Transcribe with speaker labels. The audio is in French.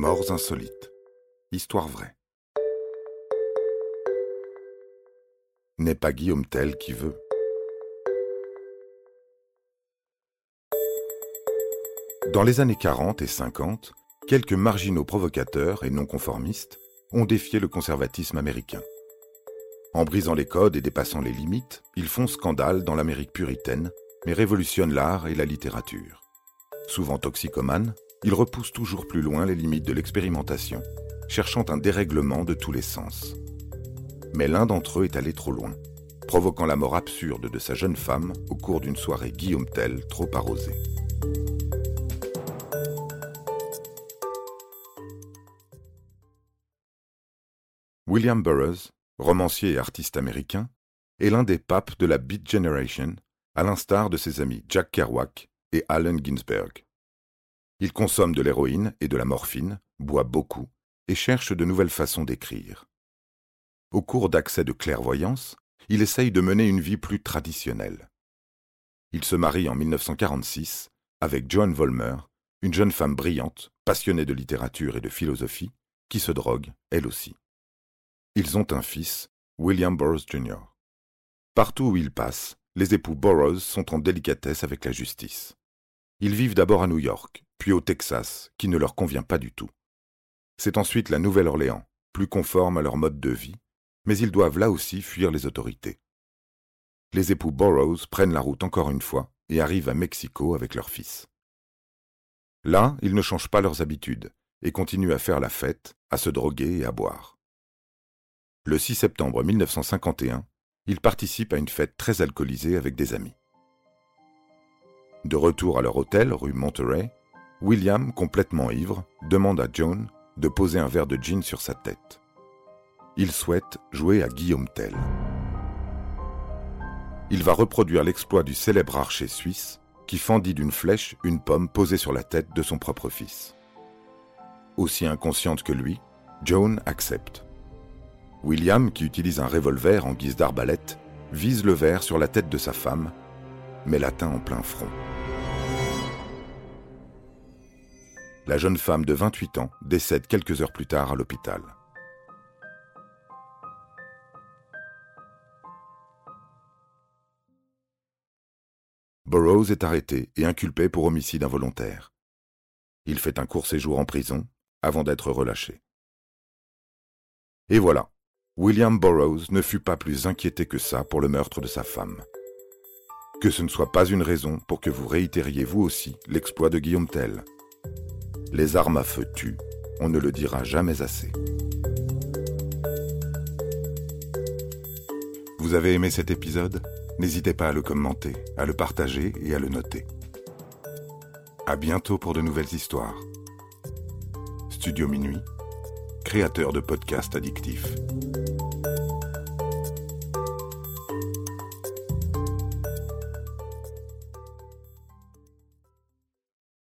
Speaker 1: Morts insolites. Histoire vraie. N'est pas Guillaume Tell qui veut. Dans les années 40 et 50, quelques marginaux provocateurs et non conformistes ont défié le conservatisme américain. En brisant les codes et dépassant les limites, ils font scandale dans l'Amérique puritaine, mais révolutionnent l'art et la littérature. Souvent toxicomanes, ils repoussent toujours plus loin les limites de l'expérimentation, cherchant un dérèglement de tous les sens. Mais l'un d'entre eux est allé trop loin, provoquant la mort absurde de sa jeune femme au cours d'une soirée Guillaume Tell trop arrosée. William Burroughs, romancier et artiste américain, est l'un des papes de la Beat Generation, à l'instar de ses amis Jack Kerouac et Allen Ginsberg. Il consomme de l'héroïne et de la morphine, boit beaucoup et cherche de nouvelles façons d'écrire. Au cours d'accès de clairvoyance, il essaye de mener une vie plus traditionnelle. Il se marie en 1946 avec Joan Volmer, une jeune femme brillante, passionnée de littérature et de philosophie, qui se drogue, elle aussi. Ils ont un fils, William Burroughs Jr. Partout où ils passent, les époux Burroughs sont en délicatesse avec la justice. Ils vivent d'abord à New York, puis au Texas, qui ne leur convient pas du tout. C'est ensuite la Nouvelle-Orléans, plus conforme à leur mode de vie, mais ils doivent là aussi fuir les autorités. Les époux Burroughs prennent la route encore une fois et arrivent à Mexico avec leur fils. Là, ils ne changent pas leurs habitudes et continuent à faire la fête, à se droguer et à boire. Le 6 septembre 1951, ils participent à une fête très alcoolisée avec des amis. De retour à leur hôtel rue Monterey, William, complètement ivre, demande à Joan de poser un verre de gin sur sa tête. Il souhaite jouer à Guillaume Tell. Il va reproduire l'exploit du célèbre archer suisse qui fendit d'une flèche une pomme posée sur la tête de son propre fils. Aussi inconsciente que lui, Joan accepte. William, qui utilise un revolver en guise d'arbalète, vise le verre sur la tête de sa femme, mais l'atteint en plein front. La jeune femme de 28 ans décède quelques heures plus tard à l'hôpital. Burroughs est arrêté et inculpé pour homicide involontaire. Il fait un court séjour en prison avant d'être relâché. Et voilà, William Burroughs ne fut pas plus inquiété que ça pour le meurtre de sa femme. Que ce ne soit pas une raison pour que vous réitériez vous aussi l'exploit de Guillaume Tell. Les armes à feu tuent, on ne le dira jamais assez. Vous avez aimé cet épisode? N'hésitez pas à le commenter, à le partager et à le noter. À bientôt pour de nouvelles histoires. Studio Minuit, créateur de podcasts addictifs.